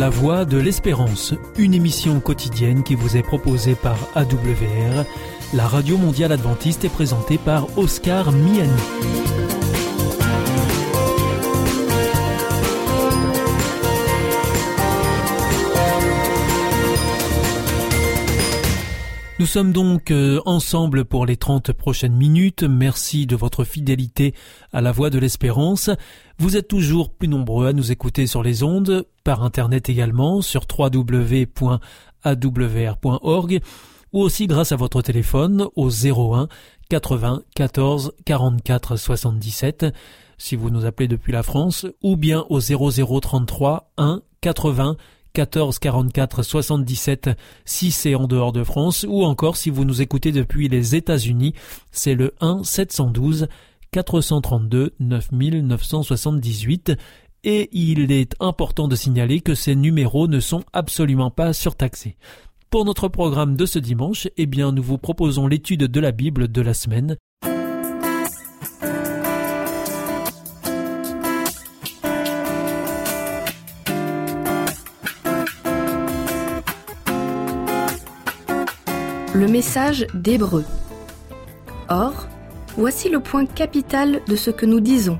La Voix de l'Espérance, une émission quotidienne qui vous est proposée par AWR, la radio mondiale adventiste est présentée par Oscar Miani. Nous sommes donc euh, ensemble pour les 30 prochaines minutes. Merci de votre fidélité à la voix de l'espérance. Vous êtes toujours plus nombreux à nous écouter sur les ondes, par internet également, sur www.awr.org, ou aussi grâce à votre téléphone au 01 80 14 44 77 si vous nous appelez depuis la France, ou bien au 0033 1 80 14 44 77 si c'est en dehors de France ou encore si vous nous écoutez depuis les États-Unis, c'est le 1 712 432 9978 et il est important de signaler que ces numéros ne sont absolument pas surtaxés. Pour notre programme de ce dimanche, eh bien, nous vous proposons l'étude de la Bible de la semaine le message d'Hébreu. Or, voici le point capital de ce que nous disons.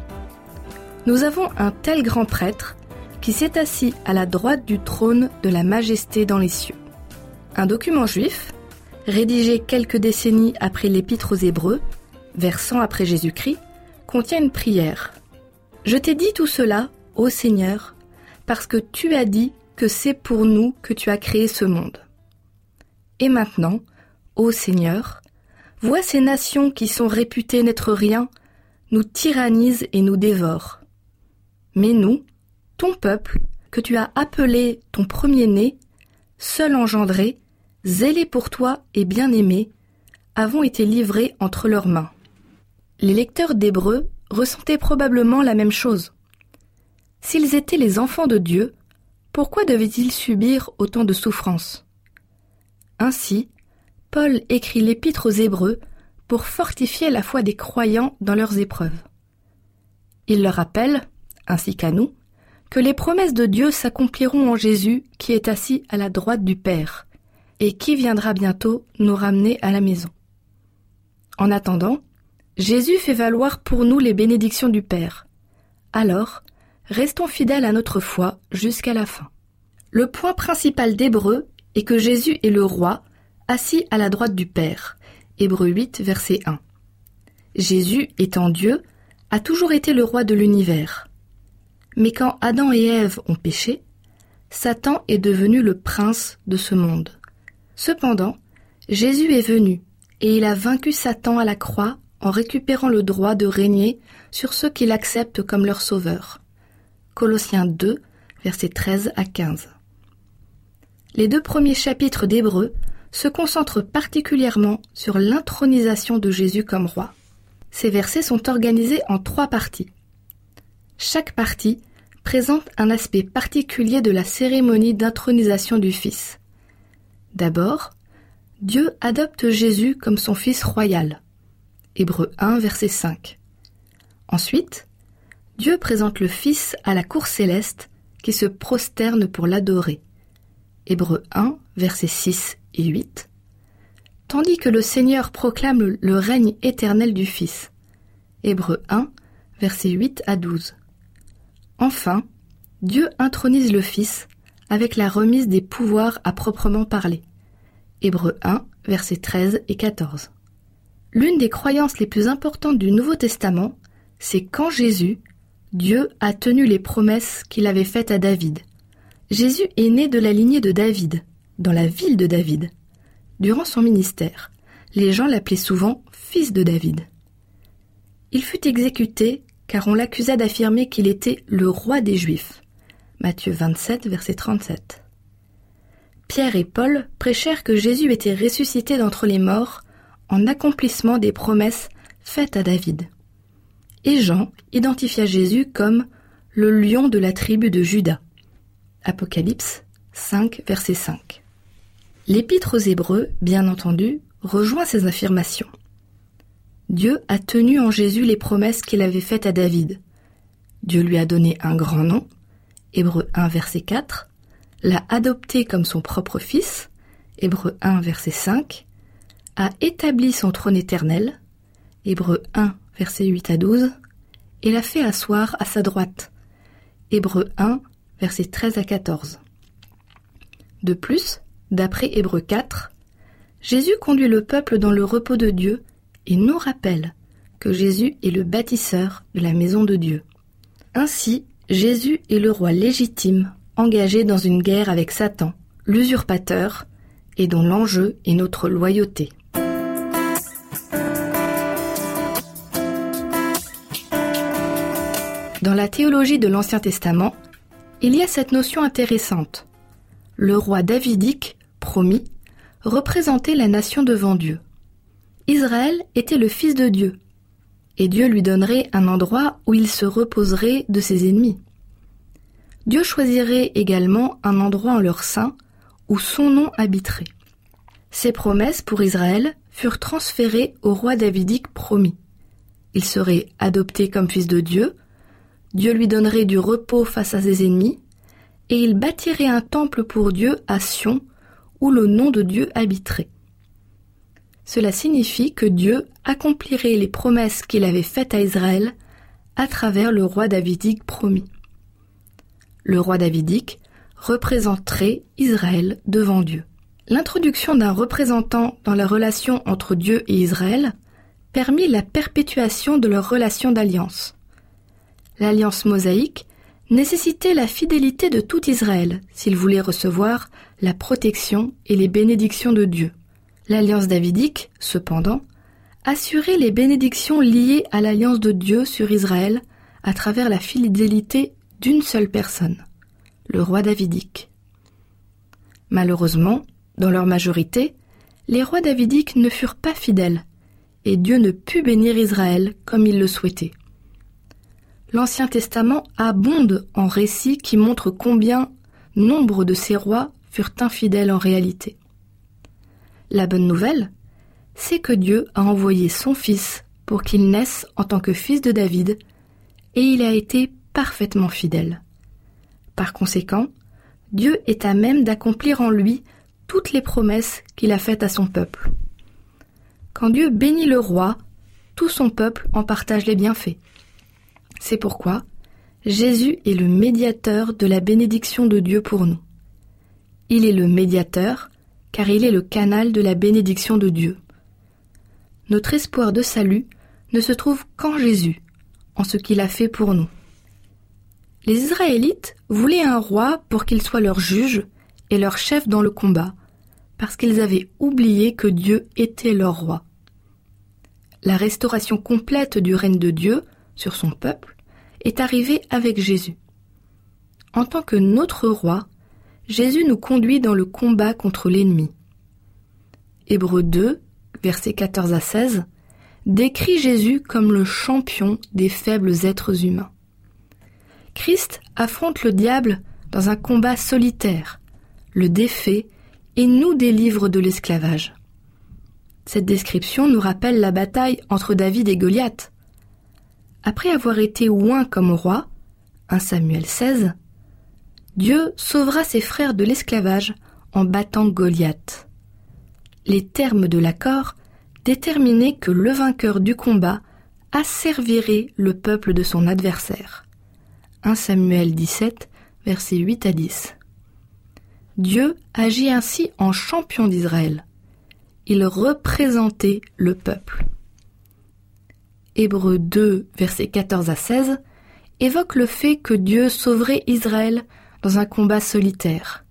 Nous avons un tel grand prêtre qui s'est assis à la droite du trône de la majesté dans les cieux. Un document juif, rédigé quelques décennies après l'épître aux Hébreux, vers 100 après Jésus-Christ, contient une prière. Je t'ai dit tout cela, ô Seigneur, parce que tu as dit que c'est pour nous que tu as créé ce monde. Et maintenant, Ô Seigneur, vois ces nations qui sont réputées n'être rien, nous tyrannisent et nous dévorent. Mais nous, ton peuple, que tu as appelé ton premier-né, seul engendré, zélé pour toi et bien-aimé, avons été livrés entre leurs mains. Les lecteurs d'Hébreux ressentaient probablement la même chose. S'ils étaient les enfants de Dieu, pourquoi devaient-ils subir autant de souffrances? Ainsi, Paul écrit l'épître aux Hébreux pour fortifier la foi des croyants dans leurs épreuves. Il leur rappelle, ainsi qu'à nous, que les promesses de Dieu s'accompliront en Jésus qui est assis à la droite du Père, et qui viendra bientôt nous ramener à la maison. En attendant, Jésus fait valoir pour nous les bénédictions du Père. Alors, restons fidèles à notre foi jusqu'à la fin. Le point principal d'Hébreu est que Jésus est le roi assis à la droite du Père. Hébreu 8, verset 1. Jésus, étant Dieu, a toujours été le roi de l'univers. Mais quand Adam et Ève ont péché, Satan est devenu le prince de ce monde. Cependant, Jésus est venu, et il a vaincu Satan à la croix en récupérant le droit de régner sur ceux qui l'acceptent comme leur sauveur. Colossiens 2, versets 13 à 15. Les deux premiers chapitres d'Hébreu se concentre particulièrement sur l'intronisation de Jésus comme roi. Ces versets sont organisés en trois parties. Chaque partie présente un aspect particulier de la cérémonie d'intronisation du Fils. D'abord, Dieu adopte Jésus comme son Fils royal. Hébreu 1, verset 5. Ensuite, Dieu présente le Fils à la cour céleste qui se prosterne pour l'adorer. Hébreu 1, verset 6 et 8, tandis que le Seigneur proclame le règne éternel du Fils. Hébreu 1, versets 8 à 12. Enfin, Dieu intronise le Fils avec la remise des pouvoirs à proprement parler. Hébreu 1, versets 13 et 14. L'une des croyances les plus importantes du Nouveau Testament, c'est qu'en Jésus, Dieu a tenu les promesses qu'il avait faites à David. Jésus est né de la lignée de David, dans la ville de David. Durant son ministère, les gens l'appelaient souvent fils de David. Il fut exécuté car on l'accusa d'affirmer qu'il était le roi des Juifs. Matthieu 27, verset 37. Pierre et Paul prêchèrent que Jésus était ressuscité d'entre les morts en accomplissement des promesses faites à David. Et Jean identifia Jésus comme le lion de la tribu de Judas. Apocalypse 5, verset 5. L'épître aux Hébreux, bien entendu, rejoint ces affirmations. Dieu a tenu en Jésus les promesses qu'il avait faites à David. Dieu lui a donné un grand nom, Hébreux 1 verset 4, l'a adopté comme son propre fils, Hébreu 1 verset 5, a établi son trône éternel, Hébreu 1 verset 8 à 12, et l'a fait asseoir à sa droite, Hébreu 1 verset 13 à 14. De plus, d'après Hébreu 4, Jésus conduit le peuple dans le repos de Dieu et nous rappelle que Jésus est le bâtisseur de la maison de Dieu. Ainsi, Jésus est le roi légitime engagé dans une guerre avec Satan, l'usurpateur, et dont l'enjeu est notre loyauté. Dans la théologie de l'Ancien Testament, il y a cette notion intéressante. Le roi davidique, promis, représentait la nation devant Dieu. Israël était le fils de Dieu, et Dieu lui donnerait un endroit où il se reposerait de ses ennemis. Dieu choisirait également un endroit en leur sein où son nom habiterait. Ces promesses pour Israël furent transférées au roi davidique promis. Il serait adopté comme fils de Dieu, Dieu lui donnerait du repos face à ses ennemis, et il bâtirait un temple pour Dieu à Sion, où le nom de Dieu habiterait. Cela signifie que Dieu accomplirait les promesses qu'il avait faites à Israël à travers le roi davidique promis. Le roi davidique représenterait Israël devant Dieu. L'introduction d'un représentant dans la relation entre Dieu et Israël permit la perpétuation de leur relation d'alliance. L'alliance mosaïque nécessitait la fidélité de tout Israël s'il voulait recevoir la protection et les bénédictions de Dieu. L'alliance davidique, cependant, assurait les bénédictions liées à l'alliance de Dieu sur Israël à travers la fidélité d'une seule personne, le roi davidique. Malheureusement, dans leur majorité, les rois davidiques ne furent pas fidèles, et Dieu ne put bénir Israël comme il le souhaitait. L'Ancien Testament abonde en récits qui montrent combien nombre de ces rois furent infidèles en réalité. La bonne nouvelle, c'est que Dieu a envoyé son Fils pour qu'il naisse en tant que fils de David, et il a été parfaitement fidèle. Par conséquent, Dieu est à même d'accomplir en lui toutes les promesses qu'il a faites à son peuple. Quand Dieu bénit le roi, tout son peuple en partage les bienfaits. C'est pourquoi Jésus est le médiateur de la bénédiction de Dieu pour nous. Il est le médiateur car il est le canal de la bénédiction de Dieu. Notre espoir de salut ne se trouve qu'en Jésus, en ce qu'il a fait pour nous. Les Israélites voulaient un roi pour qu'il soit leur juge et leur chef dans le combat, parce qu'ils avaient oublié que Dieu était leur roi. La restauration complète du règne de Dieu sur son peuple est arrivée avec Jésus. En tant que notre roi, Jésus nous conduit dans le combat contre l'ennemi. Hébreu 2, versets 14 à 16, décrit Jésus comme le champion des faibles êtres humains. Christ affronte le diable dans un combat solitaire, le défait et nous délivre de l'esclavage. Cette description nous rappelle la bataille entre David et Goliath. Après avoir été oint comme roi, 1 Samuel 16, Dieu sauvera ses frères de l'esclavage en battant Goliath. Les termes de l'accord déterminaient que le vainqueur du combat asservirait le peuple de son adversaire. 1 Samuel 17, versets 8 à 10. Dieu agit ainsi en champion d'Israël. Il représentait le peuple. Hébreux 2, versets 14 à 16 évoque le fait que Dieu sauverait Israël dans un combat solitaire.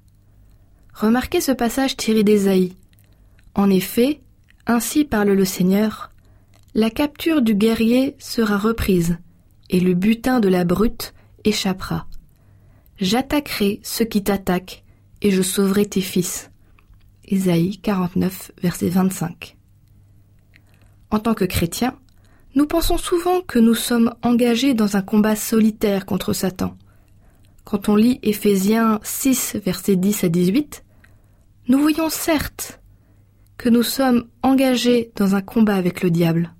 Remarquez ce passage tiré d'Ésaïe. En effet, ainsi parle le Seigneur, la capture du guerrier sera reprise, et le butin de la brute échappera. J'attaquerai ceux qui t'attaquent, et je sauverai tes fils. Ésaïe 49, verset 25. En tant que chrétiens, nous pensons souvent que nous sommes engagés dans un combat solitaire contre Satan. Quand on lit Éphésiens 6, versets 10 à 18, nous voyons certes que nous sommes engagés dans un combat avec le diable.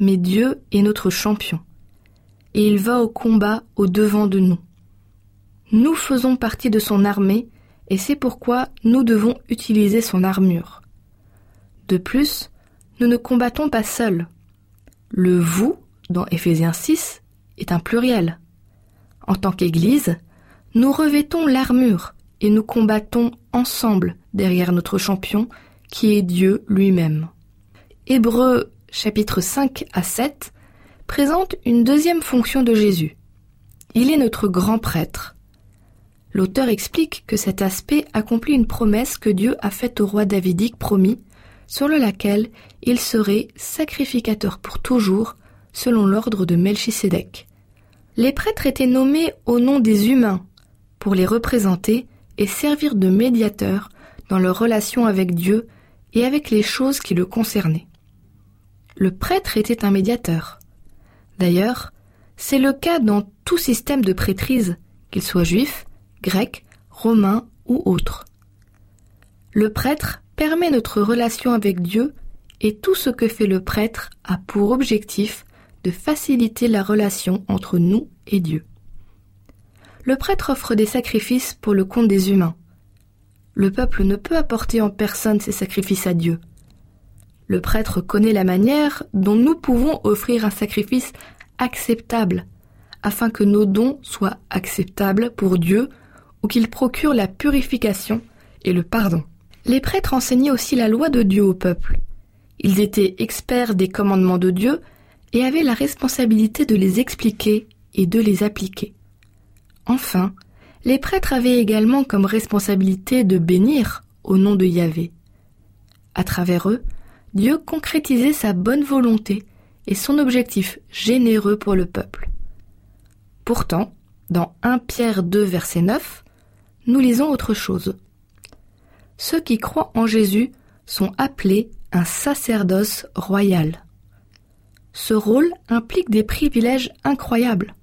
Mais Dieu est notre champion, et il va au combat au devant de nous. Nous faisons partie de son armée et c'est pourquoi nous devons utiliser son armure. De plus, nous ne combattons pas seuls. Le vous, dans Éphésiens 6, est un pluriel. En tant qu'Église, nous revêtons l'armure et nous combattons ensemble derrière notre champion qui est Dieu lui-même. Hébreux chapitre 5 à 7 présente une deuxième fonction de Jésus. Il est notre grand prêtre. L'auteur explique que cet aspect accomplit une promesse que Dieu a faite au roi davidique promis, selon laquelle il serait sacrificateur pour toujours, selon l'ordre de Melchisédek. Les prêtres étaient nommés au nom des humains pour les représenter et servir de médiateurs dans leur relation avec Dieu et avec les choses qui le concernaient. Le prêtre était un médiateur. D'ailleurs, c'est le cas dans tout système de prêtrise, qu'il soit juif, grec, romain ou autre. Le prêtre permet notre relation avec Dieu et tout ce que fait le prêtre a pour objectif de faciliter la relation entre nous et Dieu. Le prêtre offre des sacrifices pour le compte des humains. Le peuple ne peut apporter en personne ses sacrifices à Dieu. Le prêtre connaît la manière dont nous pouvons offrir un sacrifice acceptable, afin que nos dons soient acceptables pour Dieu ou qu'ils procurent la purification et le pardon. Les prêtres enseignaient aussi la loi de Dieu au peuple. Ils étaient experts des commandements de Dieu et avaient la responsabilité de les expliquer et de les appliquer. Enfin, les prêtres avaient également comme responsabilité de bénir au nom de Yahvé. À travers eux, Dieu concrétisait sa bonne volonté et son objectif généreux pour le peuple. Pourtant, dans 1 Pierre 2 verset 9, nous lisons autre chose. Ceux qui croient en Jésus sont appelés un sacerdoce royal. Ce rôle implique des privilèges incroyables.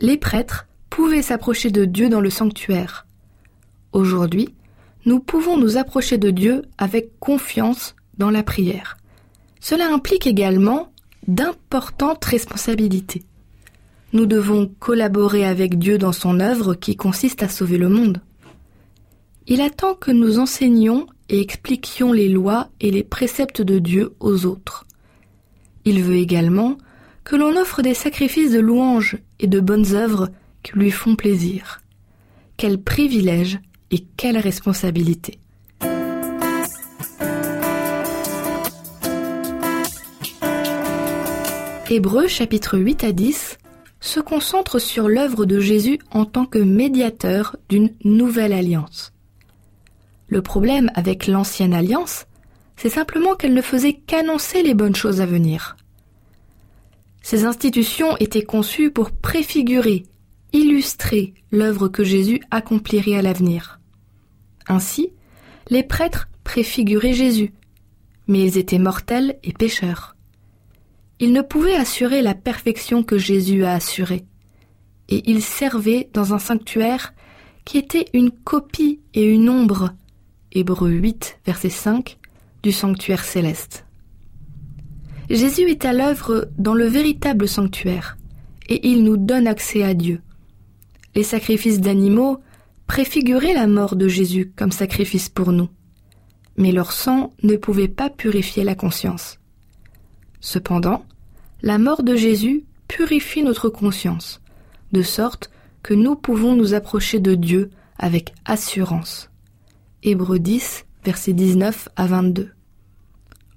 Les prêtres pouvaient s'approcher de Dieu dans le sanctuaire. Aujourd'hui, nous pouvons nous approcher de Dieu avec confiance dans la prière. Cela implique également d'importantes responsabilités. Nous devons collaborer avec Dieu dans son œuvre qui consiste à sauver le monde. Il attend que nous enseignions et expliquions les lois et les préceptes de Dieu aux autres. Il veut également que l'on offre des sacrifices de louanges et de bonnes œuvres qui lui font plaisir. Quel privilège et quelle responsabilité. Hébreux chapitre 8 à 10 se concentre sur l'œuvre de Jésus en tant que médiateur d'une nouvelle alliance. Le problème avec l'ancienne alliance, c'est simplement qu'elle ne faisait qu'annoncer les bonnes choses à venir. Ces institutions étaient conçues pour préfigurer, illustrer l'œuvre que Jésus accomplirait à l'avenir. Ainsi, les prêtres préfiguraient Jésus, mais ils étaient mortels et pécheurs. Ils ne pouvaient assurer la perfection que Jésus a assurée, et ils servaient dans un sanctuaire qui était une copie et une ombre, Hébreu 8, verset 5, du sanctuaire céleste. Jésus est à l'œuvre dans le véritable sanctuaire, et il nous donne accès à Dieu. Les sacrifices d'animaux préfiguraient la mort de Jésus comme sacrifice pour nous, mais leur sang ne pouvait pas purifier la conscience. Cependant, la mort de Jésus purifie notre conscience, de sorte que nous pouvons nous approcher de Dieu avec assurance. Hébreux 10, versets 19 à 22.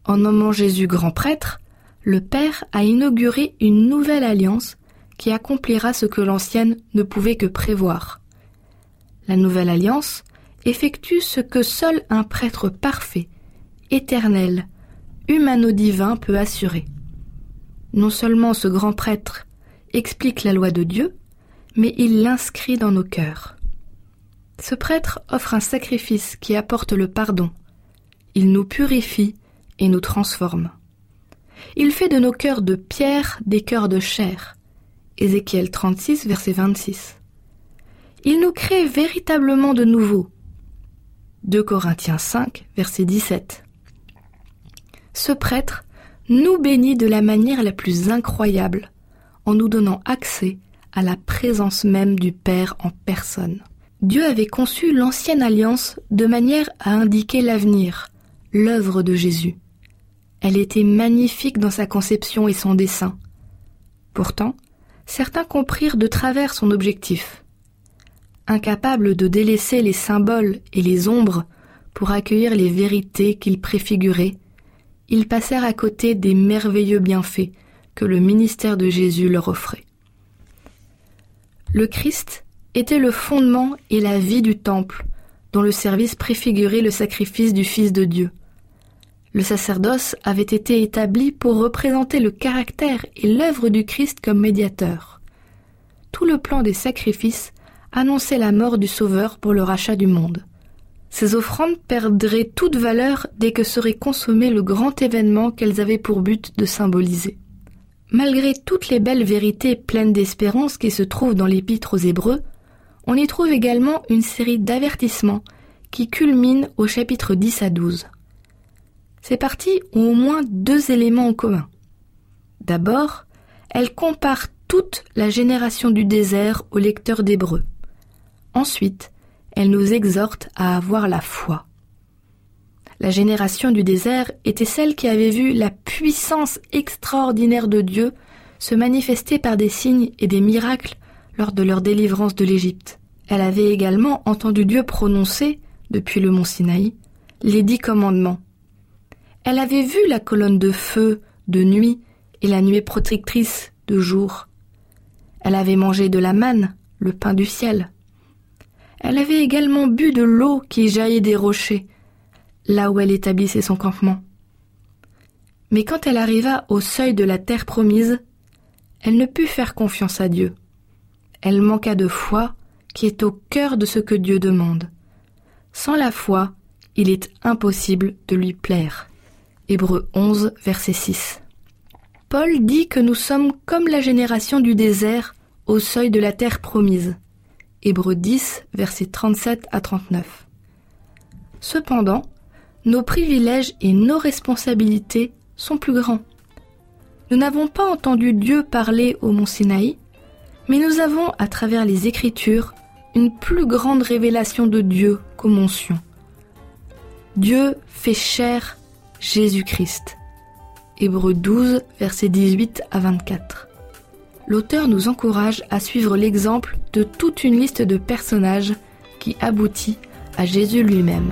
En nommant Jésus grand prêtre, le Père a inauguré une nouvelle alliance qui accomplira ce que l'ancienne ne pouvait que prévoir. La nouvelle alliance effectue ce que seul un prêtre parfait, éternel, humano-divin peut assurer. Non seulement ce grand prêtre explique la loi de Dieu, mais il l'inscrit dans nos cœurs. Ce prêtre offre un sacrifice qui apporte le pardon. Il nous purifie et nous transforme. Il fait de nos cœurs de pierre des cœurs de chair. Ézéchiel 36, verset 26. Il nous crée véritablement de nouveau. 2 Corinthiens 5, verset 17. Ce prêtre nous bénit de la manière la plus incroyable, en nous donnant accès à la présence même du Père en personne. Dieu avait conçu l'ancienne alliance de manière à indiquer l'avenir, l'œuvre de Jésus. Elle était magnifique dans sa conception et son dessein. Pourtant, certains comprirent de travers son objectif. Incapables de délaisser les symboles et les ombres pour accueillir les vérités qu'ils préfiguraient, ils passèrent à côté des merveilleux bienfaits que le ministère de Jésus leur offrait. Le Christ était le fondement et la vie du temple, dont le service préfigurait le sacrifice du Fils de Dieu. Le sacerdoce avait été établi pour représenter le caractère et l'œuvre du Christ comme médiateur. Tout le plan des sacrifices annonçait la mort du Sauveur pour le rachat du monde. Ces offrandes perdraient toute valeur dès que serait consommé le grand événement qu'elles avaient pour but de symboliser. Malgré toutes les belles vérités pleines d'espérance qui se trouvent dans l'épître aux Hébreux, on y trouve également une série d'avertissements qui culminent au chapitre 10 à 12. Ces parties ont au moins deux éléments en commun. D'abord, elles comparent toute la génération du désert au lecteur d'Hébreux. Ensuite, elle nous exhorte à avoir la foi. La génération du désert était celle qui avait vu la puissance extraordinaire de Dieu se manifester par des signes et des miracles lors de leur délivrance de l'Égypte. Elle avait également entendu Dieu prononcer, depuis le mont Sinaï, les dix commandements. Elle avait vu la colonne de feu de nuit et la nuée protectrice de jour. Elle avait mangé de la manne, le pain du ciel. Elle avait également bu de l'eau qui jaillit des rochers, là où elle établissait son campement. Mais quand elle arriva au seuil de la terre promise, elle ne put faire confiance à Dieu. Elle manqua de foi, qui est au cœur de ce que Dieu demande. Sans la foi, il est impossible de lui plaire. Hébreux 11, verset 6. Paul dit que nous sommes comme la génération du désert au seuil de la terre promise. Hébreux 10, versets 37 à 39. Cependant, nos privilèges et nos responsabilités sont plus grands. Nous n'avons pas entendu Dieu parler au mont Sinaï, mais nous avons, à travers les Écritures, une plus grande révélation de Dieu qu'au mont Sion. Dieu fait chair Jésus-Christ. Hébreux 12, versets 18 à 24 l'auteur nous encourage à suivre l'exemple de toute une liste de personnages qui aboutit à Jésus lui-même.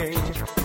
Eh,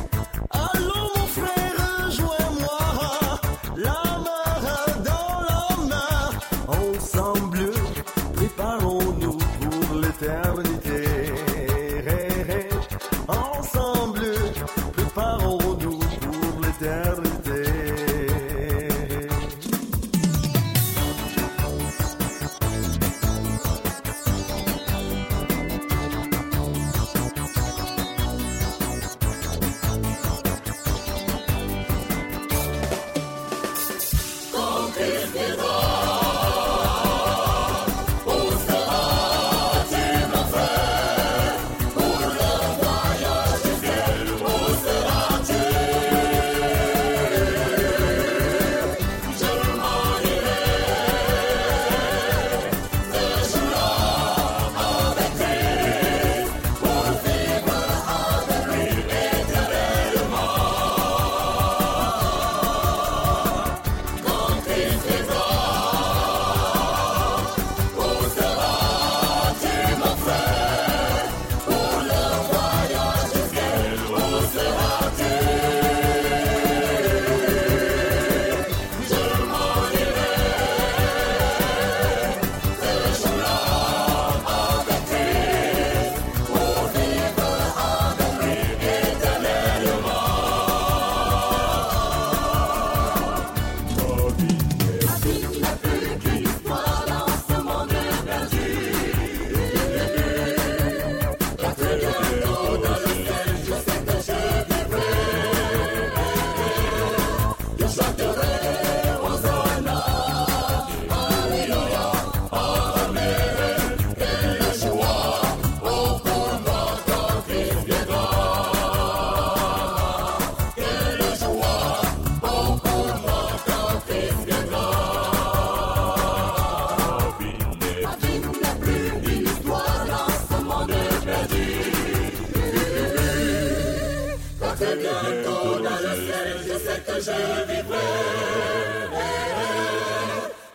je vivrai.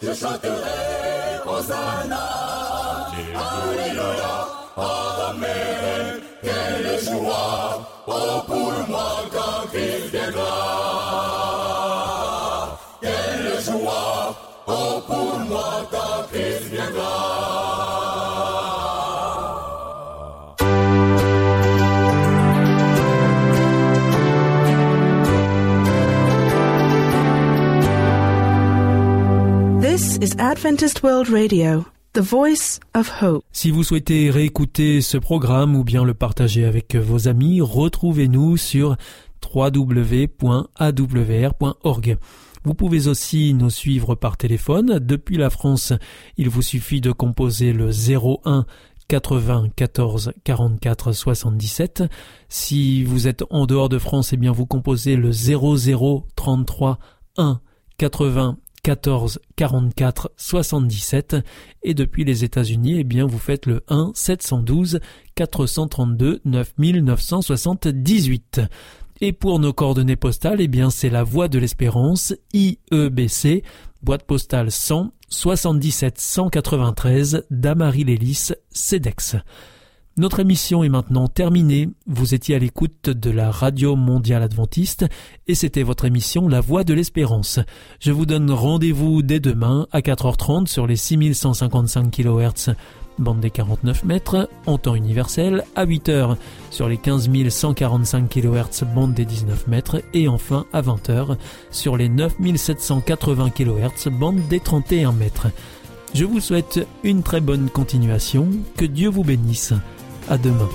Je chanterai Hosanna, Alléluia, Amen. Quelle joie, oh pour moi quand il viendra. Adventist World Radio, the voice of hope. Si vous souhaitez réécouter ce programme ou bien le partager avec vos amis, retrouvez-nous sur www.awr.org. Vous pouvez aussi nous suivre par téléphone. Depuis la France, il vous suffit de composer le 01 94 44 77. Si vous êtes en dehors de France, eh bien vous composez le 00 33 1 80 14 44 77 et depuis les États-Unis, eh bien vous faites le 1 712 432 9978. Et pour nos coordonnées postales, eh bien c'est la Voie de l'Espérance, IEBC, boîte postale 100 77 193 Damary-Lélis, CEDEX. Notre émission est maintenant terminée. Vous étiez à l'écoute de la Radio Mondiale Adventiste et c'était votre émission La Voix de l'Espérance. Je vous donne rendez-vous dès demain à 4h30 sur les 6155 kHz bande des 49 mètres, en temps universel, à 8h sur les 15 145 kHz bande des 19 mètres et enfin à 20h sur les 9780 kHz bande des 31 mètres. Je vous souhaite une très bonne continuation, que Dieu vous bénisse. À demain.